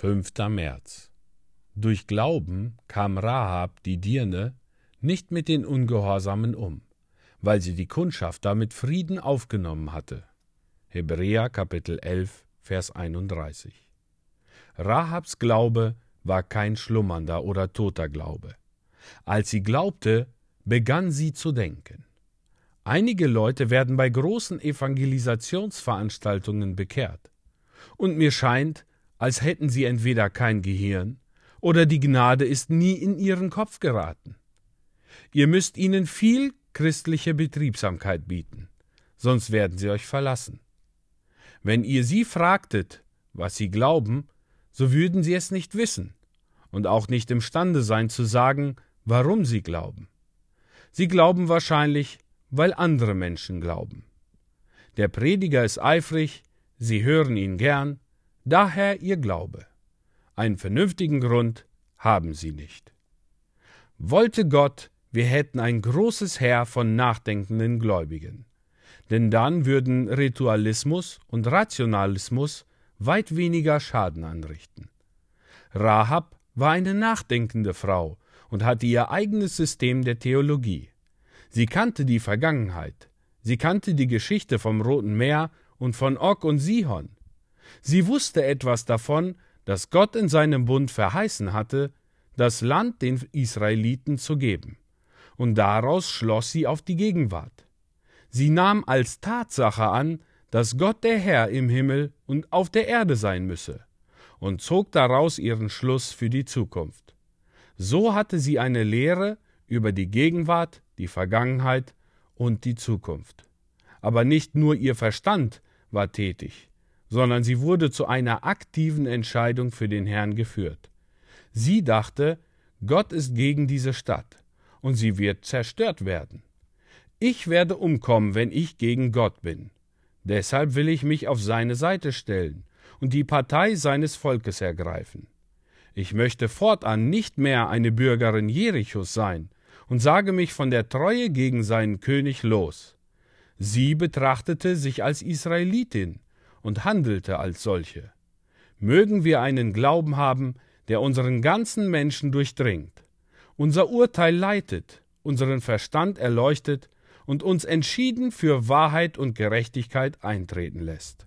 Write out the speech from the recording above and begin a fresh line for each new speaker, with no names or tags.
5. März. Durch Glauben kam Rahab, die Dirne, nicht mit den Ungehorsamen um, weil sie die Kundschaft damit Frieden aufgenommen hatte. Hebräer Kapitel 11, Vers 31. Rahabs Glaube war kein schlummernder oder toter Glaube. Als sie glaubte, begann sie zu denken. Einige Leute werden bei großen Evangelisationsveranstaltungen bekehrt. Und mir scheint, als hätten sie entweder kein Gehirn oder die Gnade ist nie in ihren Kopf geraten. Ihr müsst ihnen viel christliche Betriebsamkeit bieten, sonst werden sie euch verlassen. Wenn ihr sie fragtet, was sie glauben, so würden sie es nicht wissen und auch nicht imstande sein zu sagen, warum sie glauben. Sie glauben wahrscheinlich, weil andere Menschen glauben. Der Prediger ist eifrig, sie hören ihn gern, Daher ihr Glaube. Einen vernünftigen Grund haben sie nicht. Wollte Gott, wir hätten ein großes Heer von nachdenkenden Gläubigen. Denn dann würden Ritualismus und Rationalismus weit weniger Schaden anrichten. Rahab war eine nachdenkende Frau und hatte ihr eigenes System der Theologie. Sie kannte die Vergangenheit, sie kannte die Geschichte vom Roten Meer und von Og und Sihon. Sie wusste etwas davon, dass Gott in seinem Bund verheißen hatte, das Land den Israeliten zu geben. Und daraus schloss sie auf die Gegenwart. Sie nahm als Tatsache an, dass Gott der Herr im Himmel und auf der Erde sein müsse, und zog daraus ihren Schluss für die Zukunft. So hatte sie eine Lehre über die Gegenwart, die Vergangenheit und die Zukunft. Aber nicht nur ihr Verstand war tätig, sondern sie wurde zu einer aktiven Entscheidung für den Herrn geführt. Sie dachte, Gott ist gegen diese Stadt und sie wird zerstört werden. Ich werde umkommen, wenn ich gegen Gott bin. Deshalb will ich mich auf seine Seite stellen und die Partei seines Volkes ergreifen. Ich möchte fortan nicht mehr eine Bürgerin Jerichos sein und sage mich von der Treue gegen seinen König los. Sie betrachtete sich als Israelitin und handelte als solche. Mögen wir einen Glauben haben, der unseren ganzen Menschen durchdringt, unser Urteil leitet, unseren Verstand erleuchtet und uns entschieden für Wahrheit und Gerechtigkeit eintreten lässt.